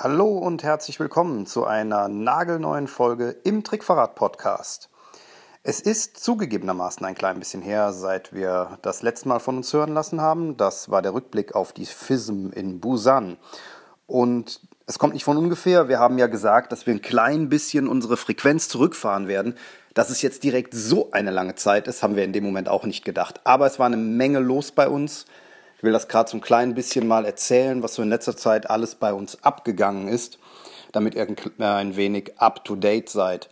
Hallo und herzlich willkommen zu einer nagelneuen Folge im Trickverrat Podcast. Es ist zugegebenermaßen ein klein bisschen her, seit wir das letzte Mal von uns hören lassen haben. Das war der Rückblick auf die FISM in Busan. Und es kommt nicht von ungefähr. Wir haben ja gesagt, dass wir ein klein bisschen unsere Frequenz zurückfahren werden. Dass es jetzt direkt so eine lange Zeit ist, haben wir in dem Moment auch nicht gedacht. Aber es war eine Menge los bei uns. Ich will das gerade so ein klein bisschen mal erzählen, was so in letzter Zeit alles bei uns abgegangen ist, damit ihr ein wenig up-to-date seid.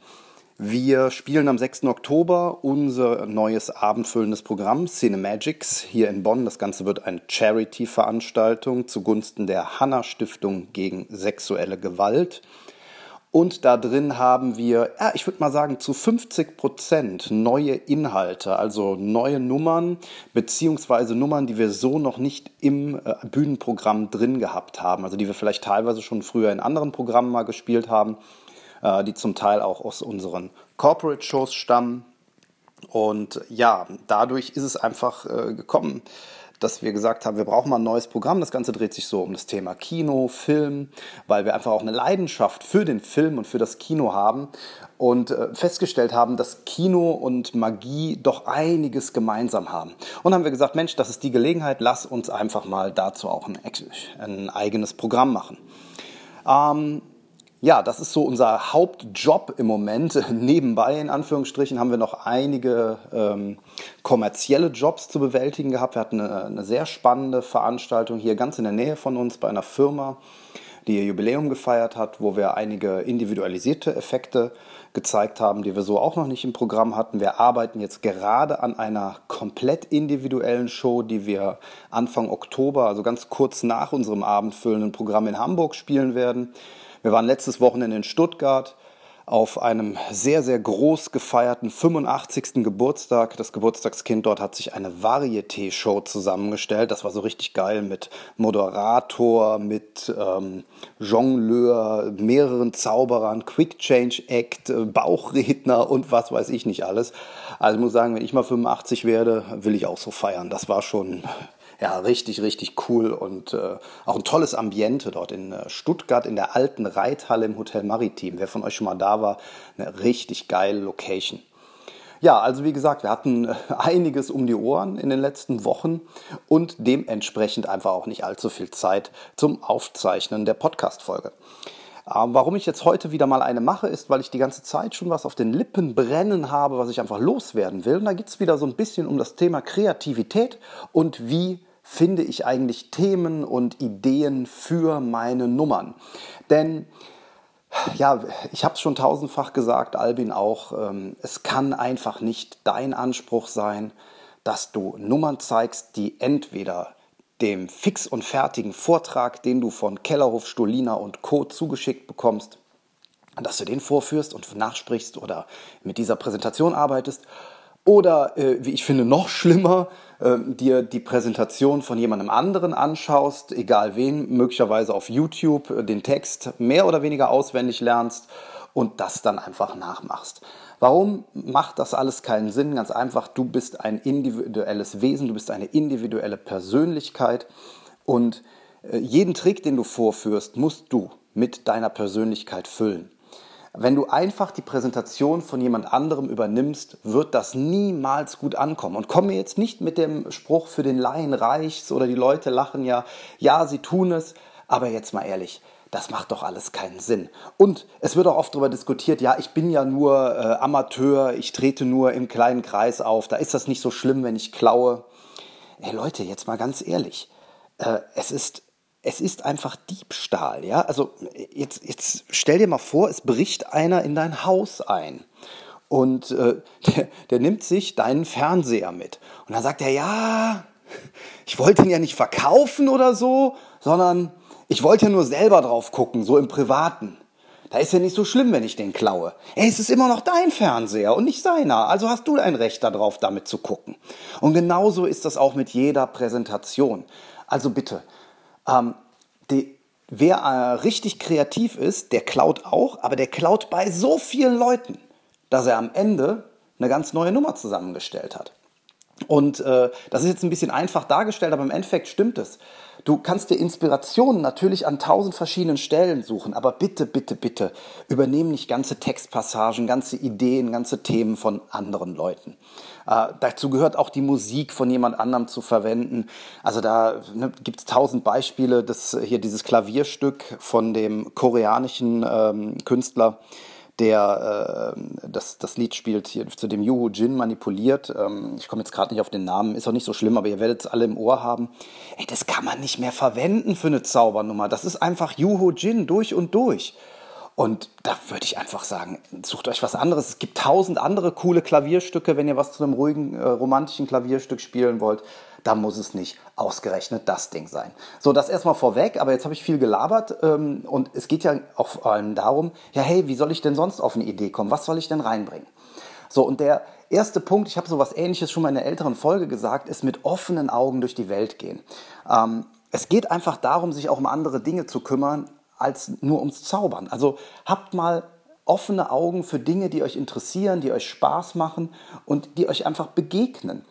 Wir spielen am 6. Oktober unser neues abendfüllendes Programm Cinemagics hier in Bonn. Das Ganze wird eine Charity-Veranstaltung zugunsten der Hanna Stiftung gegen sexuelle Gewalt. Und da drin haben wir, ja, ich würde mal sagen, zu 50 Prozent neue Inhalte, also neue Nummern, beziehungsweise Nummern, die wir so noch nicht im äh, Bühnenprogramm drin gehabt haben. Also die wir vielleicht teilweise schon früher in anderen Programmen mal gespielt haben, äh, die zum Teil auch aus unseren Corporate-Shows stammen. Und ja, dadurch ist es einfach äh, gekommen, dass wir gesagt haben, wir brauchen mal ein neues Programm. Das Ganze dreht sich so um das Thema Kino, Film, weil wir einfach auch eine Leidenschaft für den Film und für das Kino haben und äh, festgestellt haben, dass Kino und Magie doch einiges gemeinsam haben. Und haben wir gesagt, Mensch, das ist die Gelegenheit, lass uns einfach mal dazu auch ein, ein eigenes Programm machen. Ähm, ja, das ist so unser Hauptjob im Moment. Nebenbei, in Anführungsstrichen, haben wir noch einige ähm, kommerzielle Jobs zu bewältigen gehabt. Wir hatten eine, eine, sehr spannende Veranstaltung hier ganz in der Nähe von uns bei einer Firma, die ihr Jubiläum gefeiert hat, wo wir einige individualisierte Effekte gezeigt haben, die wir so auch noch nicht im Programm hatten. Wir arbeiten jetzt gerade an einer komplett individuellen Show, die wir Anfang Oktober, also ganz kurz nach unserem abendfüllenden Programm in Hamburg spielen werden. Wir waren letztes Wochenende in Stuttgart auf einem sehr, sehr groß gefeierten 85. Geburtstag. Das Geburtstagskind dort hat sich eine Varieté-Show zusammengestellt. Das war so richtig geil mit Moderator, mit ähm, Jongleur, mehreren Zauberern, Quick Change Act, äh, Bauchredner und was weiß ich nicht alles. Also ich muss sagen, wenn ich mal 85 werde, will ich auch so feiern. Das war schon ja, richtig, richtig cool und äh, auch ein tolles Ambiente dort in äh, Stuttgart in der alten Reithalle im Hotel Maritim. Wer von euch schon mal da war, eine richtig geile Location. Ja, also wie gesagt, wir hatten äh, einiges um die Ohren in den letzten Wochen und dementsprechend einfach auch nicht allzu viel Zeit zum Aufzeichnen der Podcast-Folge. Warum ich jetzt heute wieder mal eine mache, ist, weil ich die ganze Zeit schon was auf den Lippen brennen habe, was ich einfach loswerden will. Und da geht es wieder so ein bisschen um das Thema Kreativität und wie finde ich eigentlich Themen und Ideen für meine Nummern. Denn ja, ich habe es schon tausendfach gesagt, Albin auch, ähm, es kann einfach nicht dein Anspruch sein, dass du Nummern zeigst, die entweder dem fix und fertigen Vortrag, den du von Kellerhof, Stolina und Co. zugeschickt bekommst, dass du den vorführst und nachsprichst oder mit dieser Präsentation arbeitest oder, äh, wie ich finde, noch schlimmer, äh, dir die Präsentation von jemandem anderen anschaust, egal wen, möglicherweise auf YouTube, äh, den Text mehr oder weniger auswendig lernst und das dann einfach nachmachst. Warum macht das alles keinen Sinn? Ganz einfach, du bist ein individuelles Wesen, du bist eine individuelle Persönlichkeit und äh, jeden Trick, den du vorführst, musst du mit deiner Persönlichkeit füllen. Wenn du einfach die Präsentation von jemand anderem übernimmst, wird das niemals gut ankommen. Und komme jetzt nicht mit dem Spruch für den Laien reicht's oder die Leute lachen ja, ja, sie tun es, aber jetzt mal ehrlich, das macht doch alles keinen Sinn. Und es wird auch oft darüber diskutiert, ja, ich bin ja nur äh, Amateur, ich trete nur im kleinen Kreis auf, da ist das nicht so schlimm, wenn ich klaue. Ey Leute, jetzt mal ganz ehrlich, äh, es ist es ist einfach Diebstahl, ja. Also jetzt, jetzt stell dir mal vor, es bricht einer in dein Haus ein und äh, der, der nimmt sich deinen Fernseher mit und dann sagt er, ja, ich wollte ihn ja nicht verkaufen oder so, sondern ich wollte ja nur selber drauf gucken, so im Privaten. Da ist ja nicht so schlimm, wenn ich den klaue. Ey, es ist immer noch dein Fernseher und nicht seiner. Also hast du ein Recht darauf, damit zu gucken. Und genauso ist das auch mit jeder Präsentation. Also bitte, ähm, die, wer äh, richtig kreativ ist, der klaut auch, aber der klaut bei so vielen Leuten, dass er am Ende eine ganz neue Nummer zusammengestellt hat. Und äh, das ist jetzt ein bisschen einfach dargestellt, aber im Endeffekt stimmt es. Du kannst dir Inspirationen natürlich an tausend verschiedenen Stellen suchen, aber bitte, bitte, bitte übernehmen nicht ganze Textpassagen, ganze Ideen, ganze Themen von anderen Leuten. Äh, dazu gehört auch die Musik von jemand anderem zu verwenden. Also da ne, gibt es tausend Beispiele. Das hier dieses Klavierstück von dem koreanischen ähm, Künstler der äh, das, das Lied spielt, hier zu dem Yuhu Jin manipuliert. Ähm, ich komme jetzt gerade nicht auf den Namen, ist auch nicht so schlimm, aber ihr werdet es alle im Ohr haben. Ey, das kann man nicht mehr verwenden für eine Zaubernummer. Das ist einfach Yuhu Jin durch und durch. Und da würde ich einfach sagen, sucht euch was anderes. Es gibt tausend andere coole Klavierstücke, wenn ihr was zu einem ruhigen, äh, romantischen Klavierstück spielen wollt. Da muss es nicht ausgerechnet das Ding sein. So, das erstmal vorweg, aber jetzt habe ich viel gelabert ähm, und es geht ja auch vor allem darum, ja hey, wie soll ich denn sonst auf eine Idee kommen? Was soll ich denn reinbringen? So, und der erste Punkt, ich habe so was ähnliches schon mal in einer älteren Folge gesagt, ist mit offenen Augen durch die Welt gehen. Ähm, es geht einfach darum, sich auch um andere Dinge zu kümmern, als nur ums Zaubern. Also habt mal offene Augen für Dinge, die euch interessieren, die euch Spaß machen und die euch einfach begegnen.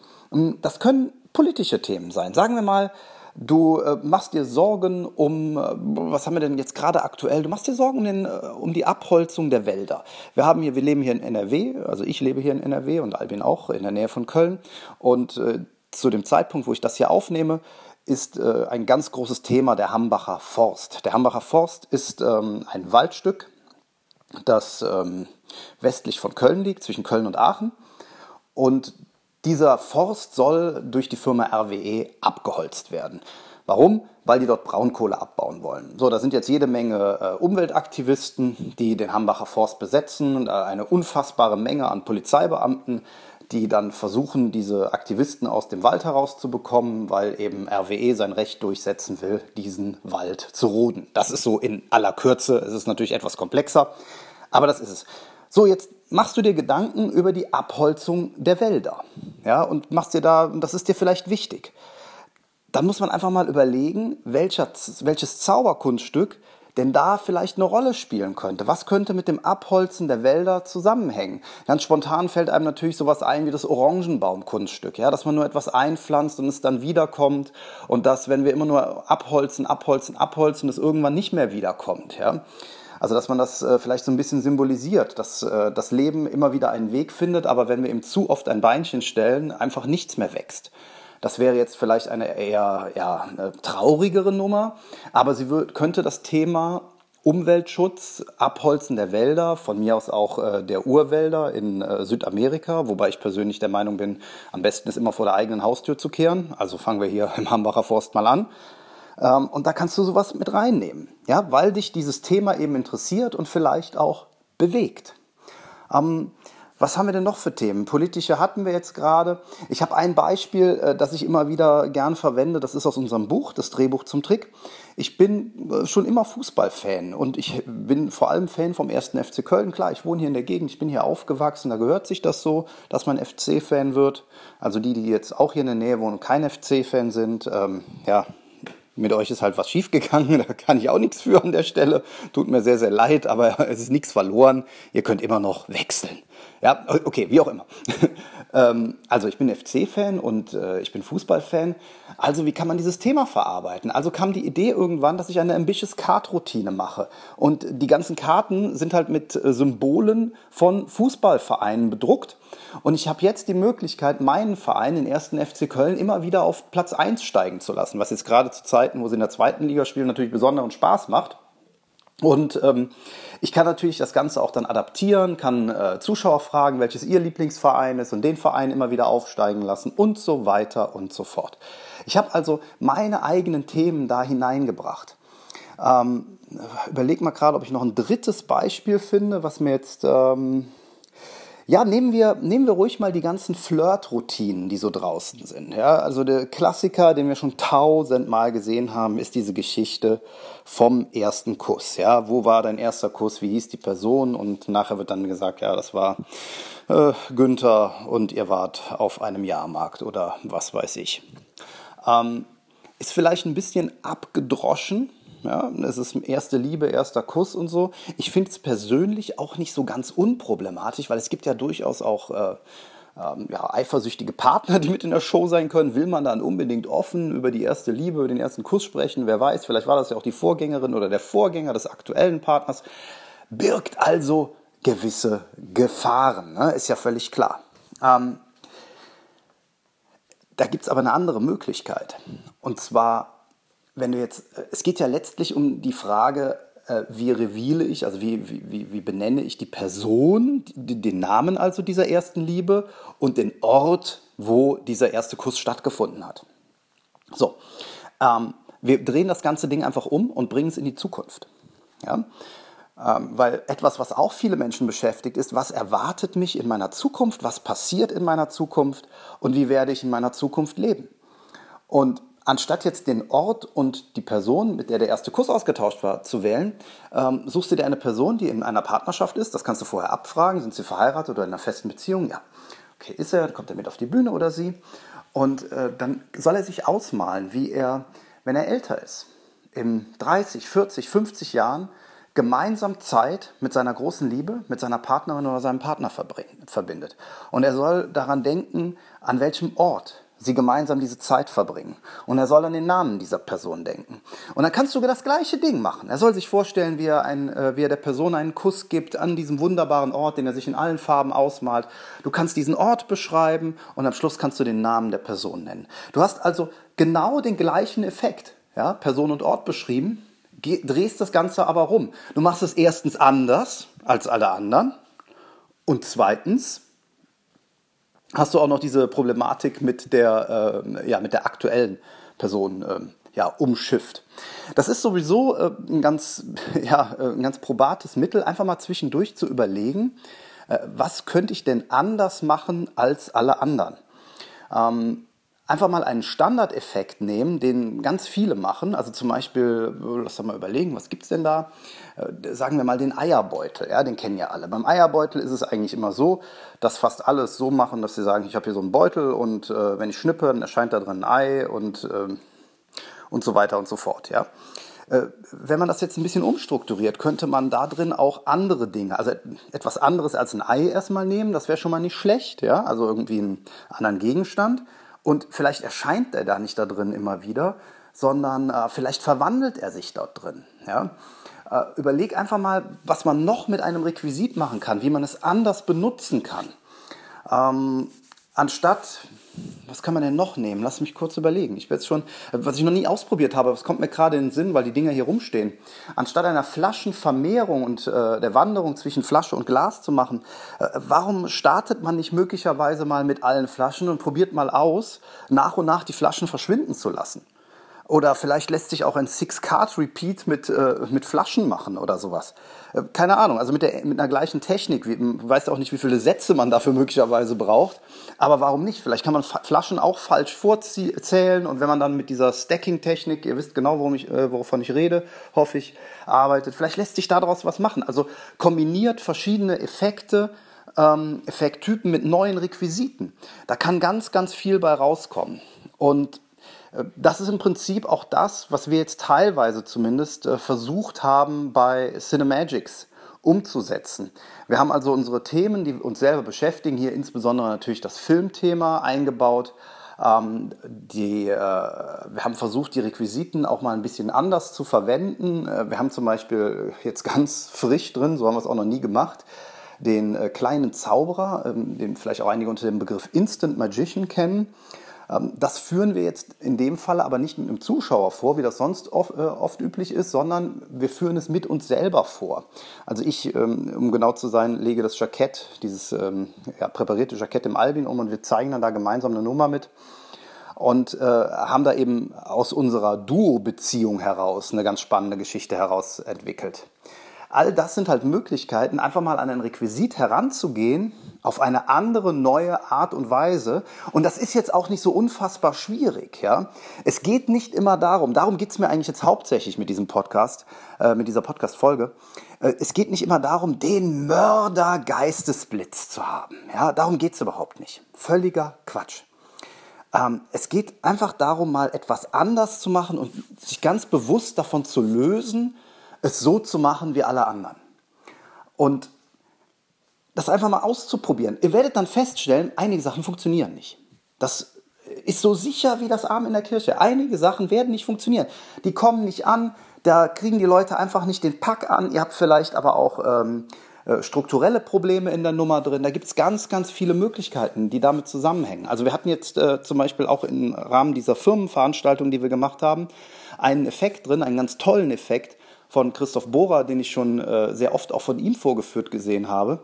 Das können politische Themen sein. Sagen wir mal, du äh, machst dir Sorgen um, äh, was haben wir denn jetzt gerade aktuell? Du machst dir Sorgen um, den, äh, um die Abholzung der Wälder. Wir haben hier, wir leben hier in NRW, also ich lebe hier in NRW und Albin auch in der Nähe von Köln. Und äh, zu dem Zeitpunkt, wo ich das hier aufnehme, ist äh, ein ganz großes Thema der Hambacher Forst. Der Hambacher Forst ist ähm, ein Waldstück, das ähm, westlich von Köln liegt, zwischen Köln und Aachen. Und dieser Forst soll durch die Firma RWE abgeholzt werden. Warum? Weil die dort Braunkohle abbauen wollen. So, da sind jetzt jede Menge äh, Umweltaktivisten, die den Hambacher Forst besetzen, und, äh, eine unfassbare Menge an Polizeibeamten, die dann versuchen, diese Aktivisten aus dem Wald herauszubekommen, weil eben RWE sein Recht durchsetzen will, diesen Wald zu roden. Das ist so in aller Kürze. Es ist natürlich etwas komplexer, aber das ist es. So, jetzt machst du dir Gedanken über die Abholzung der Wälder. Ja, und machst dir da, das ist dir vielleicht wichtig. Dann muss man einfach mal überlegen, welcher, welches Zauberkunststück denn da vielleicht eine Rolle spielen könnte. Was könnte mit dem Abholzen der Wälder zusammenhängen? Ganz spontan fällt einem natürlich sowas ein wie das Orangenbaumkunststück, ja, dass man nur etwas einpflanzt und es dann wiederkommt und dass, wenn wir immer nur abholzen, abholzen, abholzen, es irgendwann nicht mehr wiederkommt, ja. Also dass man das äh, vielleicht so ein bisschen symbolisiert, dass äh, das Leben immer wieder einen Weg findet, aber wenn wir ihm zu oft ein Beinchen stellen, einfach nichts mehr wächst. Das wäre jetzt vielleicht eine eher ja, eine traurigere Nummer, aber sie könnte das Thema Umweltschutz, Abholzen der Wälder, von mir aus auch äh, der Urwälder in äh, Südamerika, wobei ich persönlich der Meinung bin, am besten ist immer vor der eigenen Haustür zu kehren. Also fangen wir hier im Hambacher Forst mal an. Ähm, und da kannst du sowas mit reinnehmen, ja, weil dich dieses Thema eben interessiert und vielleicht auch bewegt. Ähm, was haben wir denn noch für Themen? Politische hatten wir jetzt gerade. Ich habe ein Beispiel, äh, das ich immer wieder gern verwende. Das ist aus unserem Buch, das Drehbuch zum Trick. Ich bin äh, schon immer Fußballfan und ich bin vor allem Fan vom ersten FC Köln. Klar, ich wohne hier in der Gegend, ich bin hier aufgewachsen. Da gehört sich das so, dass man FC-Fan wird. Also die, die jetzt auch hier in der Nähe wohnen und kein FC-Fan sind, ähm, ja, mit euch ist halt was schiefgegangen, da kann ich auch nichts für an der Stelle. Tut mir sehr, sehr leid, aber es ist nichts verloren. Ihr könnt immer noch wechseln. Ja, okay, wie auch immer. Ähm, also ich bin FC-Fan und äh, ich bin Fußball-Fan. Also wie kann man dieses Thema verarbeiten? Also kam die Idee irgendwann, dass ich eine Ambitious Card-Routine mache. Und die ganzen Karten sind halt mit äh, Symbolen von Fußballvereinen bedruckt. Und ich habe jetzt die Möglichkeit, meinen Verein, den ersten FC Köln, immer wieder auf Platz 1 steigen zu lassen. Was jetzt gerade zu Zeiten, wo sie in der zweiten Liga spielen, natürlich besonderen Spaß macht. Und ähm, ich kann natürlich das Ganze auch dann adaptieren, kann äh, Zuschauer fragen, welches ihr Lieblingsverein ist und den Verein immer wieder aufsteigen lassen und so weiter und so fort. Ich habe also meine eigenen Themen da hineingebracht. Ähm, überleg mal gerade, ob ich noch ein drittes Beispiel finde, was mir jetzt ähm, ja, nehmen wir, nehmen wir ruhig mal die ganzen Flirt-Routinen, die so draußen sind. Ja, also der Klassiker, den wir schon tausendmal gesehen haben, ist diese Geschichte vom ersten Kuss. Ja, wo war dein erster Kuss? Wie hieß die Person? Und nachher wird dann gesagt, ja, das war äh, Günther und ihr wart auf einem Jahrmarkt oder was weiß ich. Ähm, ist vielleicht ein bisschen abgedroschen, ja, es ist erste Liebe, erster Kuss und so. Ich finde es persönlich auch nicht so ganz unproblematisch, weil es gibt ja durchaus auch äh, ähm, ja, eifersüchtige Partner, die mit in der Show sein können? Will man dann unbedingt offen über die erste Liebe, über den ersten Kuss sprechen? Wer weiß, vielleicht war das ja auch die Vorgängerin oder der Vorgänger des aktuellen Partners. Birgt also gewisse Gefahren, ne? ist ja völlig klar. Ähm, da gibt es aber eine andere Möglichkeit. Und zwar, wenn du jetzt, es geht ja letztlich um die Frage, äh, wie reveale ich, also wie, wie, wie benenne ich die Person, den Namen also dieser ersten Liebe und den Ort, wo dieser erste Kuss stattgefunden hat. So, ähm, wir drehen das ganze Ding einfach um und bringen es in die Zukunft. Ja? Ähm, weil etwas, was auch viele Menschen beschäftigt, ist, was erwartet mich in meiner Zukunft, was passiert in meiner Zukunft und wie werde ich in meiner Zukunft leben. Und anstatt jetzt den Ort und die Person, mit der der erste Kuss ausgetauscht war, zu wählen, ähm, suchst du dir eine Person, die in einer Partnerschaft ist. Das kannst du vorher abfragen. Sind sie verheiratet oder in einer festen Beziehung? Ja. Okay, ist er? Kommt er mit auf die Bühne oder sie? Und äh, dann soll er sich ausmalen, wie er, wenn er älter ist, in 30, 40, 50 Jahren gemeinsam Zeit mit seiner großen Liebe, mit seiner Partnerin oder seinem Partner verbindet. Und er soll daran denken, an welchem Ort sie gemeinsam diese Zeit verbringen. Und er soll an den Namen dieser Person denken. Und dann kannst du das gleiche Ding machen. Er soll sich vorstellen, wie er, ein, äh, wie er der Person einen Kuss gibt an diesem wunderbaren Ort, den er sich in allen Farben ausmalt. Du kannst diesen Ort beschreiben und am Schluss kannst du den Namen der Person nennen. Du hast also genau den gleichen Effekt. Ja, Person und Ort beschrieben, drehst das Ganze aber rum. Du machst es erstens anders als alle anderen und zweitens hast du auch noch diese Problematik mit der, äh, ja, mit der aktuellen Person äh, ja, umschifft. Das ist sowieso äh, ein, ganz, ja, äh, ein ganz probates Mittel, einfach mal zwischendurch zu überlegen, äh, was könnte ich denn anders machen als alle anderen. Ähm, einfach mal einen Standardeffekt nehmen, den ganz viele machen. Also zum Beispiel, lass uns mal überlegen, was gibt es denn da? Äh, sagen wir mal den Eierbeutel, ja, den kennen ja alle. Beim Eierbeutel ist es eigentlich immer so, dass fast alles so machen, dass sie sagen, ich habe hier so einen Beutel und äh, wenn ich schnippe, dann erscheint da drin ein Ei und, äh, und so weiter und so fort, ja. Äh, wenn man das jetzt ein bisschen umstrukturiert, könnte man da drin auch andere Dinge, also etwas anderes als ein Ei erstmal nehmen, das wäre schon mal nicht schlecht, ja, also irgendwie einen anderen Gegenstand und vielleicht erscheint er da nicht da drin immer wieder, sondern äh, vielleicht verwandelt er sich dort drin. Ja? Äh, überleg einfach mal, was man noch mit einem Requisit machen kann, wie man es anders benutzen kann. Ähm, anstatt, was kann man denn noch nehmen? Lass mich kurz überlegen. Ich jetzt schon, was ich noch nie ausprobiert habe, das kommt mir gerade in den Sinn, weil die Dinger hier rumstehen. Anstatt einer Flaschenvermehrung und äh, der Wanderung zwischen Flasche und Glas zu machen, äh, warum startet man nicht möglicherweise mal mit allen Flaschen und probiert mal aus, nach und nach die Flaschen verschwinden zu lassen? Oder vielleicht lässt sich auch ein Six-Card-Repeat mit, äh, mit Flaschen machen oder sowas. Äh, keine Ahnung, also mit, der, mit einer gleichen Technik. Wie, weiß auch nicht, wie viele Sätze man dafür möglicherweise braucht. Aber warum nicht? Vielleicht kann man Flaschen auch falsch vorzählen und wenn man dann mit dieser Stacking-Technik, ihr wisst genau, worum ich, äh, wovon ich rede, hoffe ich, arbeitet, vielleicht lässt sich daraus was machen. Also kombiniert verschiedene Effekte, ähm, Effekttypen mit neuen Requisiten. Da kann ganz, ganz viel bei rauskommen. Und das ist im Prinzip auch das, was wir jetzt teilweise zumindest äh, versucht haben bei Cinemagics umzusetzen. Wir haben also unsere Themen, die uns selber beschäftigen, hier insbesondere natürlich das Filmthema eingebaut. Ähm, die, äh, wir haben versucht, die Requisiten auch mal ein bisschen anders zu verwenden. Äh, wir haben zum Beispiel jetzt ganz frisch drin, so haben wir es auch noch nie gemacht, den äh, kleinen Zauberer, ähm, den vielleicht auch einige unter dem Begriff Instant Magician kennen. Ähm, das führen wir jetzt in dem Fall aber nicht mit einem Zuschauer vor, wie das sonst oft, äh, oft üblich ist, sondern wir führen es mit uns selber vor. Also ich, ähm, um genau zu sein, lege das Jackett, dieses ähm, ja, präparierte Jackett im Albin um und wir zeigen dann da gemeinsam eine Nummer mit und äh, haben da eben aus unserer Duo-Beziehung heraus eine ganz spannende Geschichte heraus entwickelt. All das sind halt Möglichkeiten, einfach mal an ein Requisit heranzugehen, auf eine andere, neue Art und Weise. Und das ist jetzt auch nicht so unfassbar schwierig. Ja? Es geht nicht immer darum, darum geht es mir eigentlich jetzt hauptsächlich mit diesem Podcast, äh, mit dieser Podcast-Folge. Äh, es geht nicht immer darum, den Mörder-Geistesblitz zu haben. Ja? Darum geht es überhaupt nicht. Völliger Quatsch. Ähm, es geht einfach darum, mal etwas anders zu machen und sich ganz bewusst davon zu lösen, es so zu machen wie alle anderen. Und das einfach mal auszuprobieren. Ihr werdet dann feststellen, einige Sachen funktionieren nicht. Das ist so sicher wie das Arm in der Kirche. Einige Sachen werden nicht funktionieren. Die kommen nicht an, da kriegen die Leute einfach nicht den Pack an. Ihr habt vielleicht aber auch ähm, äh, strukturelle Probleme in der Nummer drin. Da gibt es ganz, ganz viele Möglichkeiten, die damit zusammenhängen. Also wir hatten jetzt äh, zum Beispiel auch im Rahmen dieser Firmenveranstaltung, die wir gemacht haben, einen Effekt drin, einen ganz tollen Effekt von Christoph Bohrer, den ich schon äh, sehr oft auch von ihm vorgeführt gesehen habe.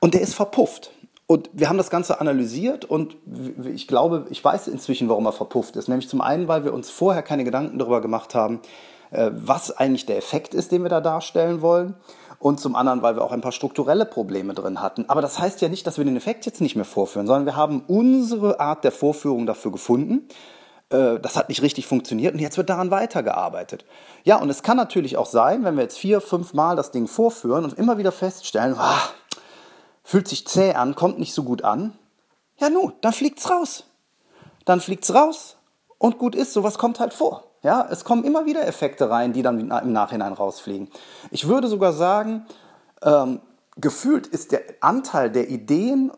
Und der ist verpufft. Und wir haben das Ganze analysiert und ich glaube, ich weiß inzwischen, warum er verpufft ist. Nämlich zum einen, weil wir uns vorher keine Gedanken darüber gemacht haben, äh, was eigentlich der Effekt ist, den wir da darstellen wollen. Und zum anderen, weil wir auch ein paar strukturelle Probleme drin hatten. Aber das heißt ja nicht, dass wir den Effekt jetzt nicht mehr vorführen, sondern wir haben unsere Art der Vorführung dafür gefunden. Äh, das hat nicht richtig funktioniert und jetzt wird daran weitergearbeitet. Ja, und es kann natürlich auch sein, wenn wir jetzt vier, fünf Mal das Ding vorführen und immer wieder feststellen, ah, fühlt sich zäh an, kommt nicht so gut an. Ja, nun, dann fliegt's raus. Dann fliegt's raus und gut ist, sowas kommt halt vor. Ja, es kommen immer wieder Effekte rein, die dann im Nachhinein rausfliegen. Ich würde sogar sagen, ähm, gefühlt ist der Anteil der Ideen,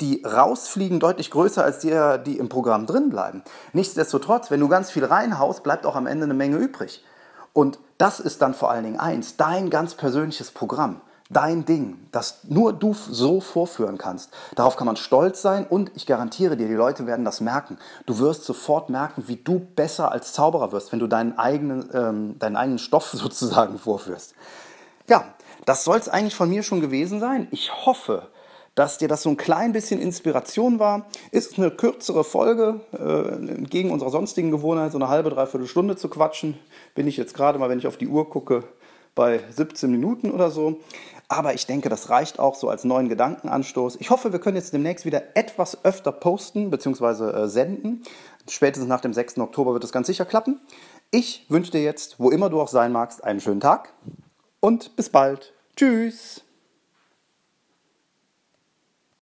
die rausfliegen, deutlich größer als die, die im Programm drin bleiben. Nichtsdestotrotz, wenn du ganz viel reinhaust, bleibt auch am Ende eine Menge übrig. Und das ist dann vor allen Dingen eins, dein ganz persönliches Programm dein Ding, das nur du so vorführen kannst. Darauf kann man stolz sein und ich garantiere dir, die Leute werden das merken. Du wirst sofort merken, wie du besser als Zauberer wirst, wenn du deinen eigenen, ähm, deinen eigenen Stoff sozusagen vorführst. Ja, das soll es eigentlich von mir schon gewesen sein. Ich hoffe, dass dir das so ein klein bisschen Inspiration war. Ist eine kürzere Folge, äh, entgegen unserer sonstigen Gewohnheit, so eine halbe, dreiviertel Stunde zu quatschen. Bin ich jetzt gerade mal, wenn ich auf die Uhr gucke, bei 17 Minuten oder so. Aber ich denke, das reicht auch so als neuen Gedankenanstoß. Ich hoffe, wir können jetzt demnächst wieder etwas öfter posten bzw. Äh, senden. Spätestens nach dem 6. Oktober wird das ganz sicher klappen. Ich wünsche dir jetzt, wo immer du auch sein magst, einen schönen Tag und bis bald. Tschüss.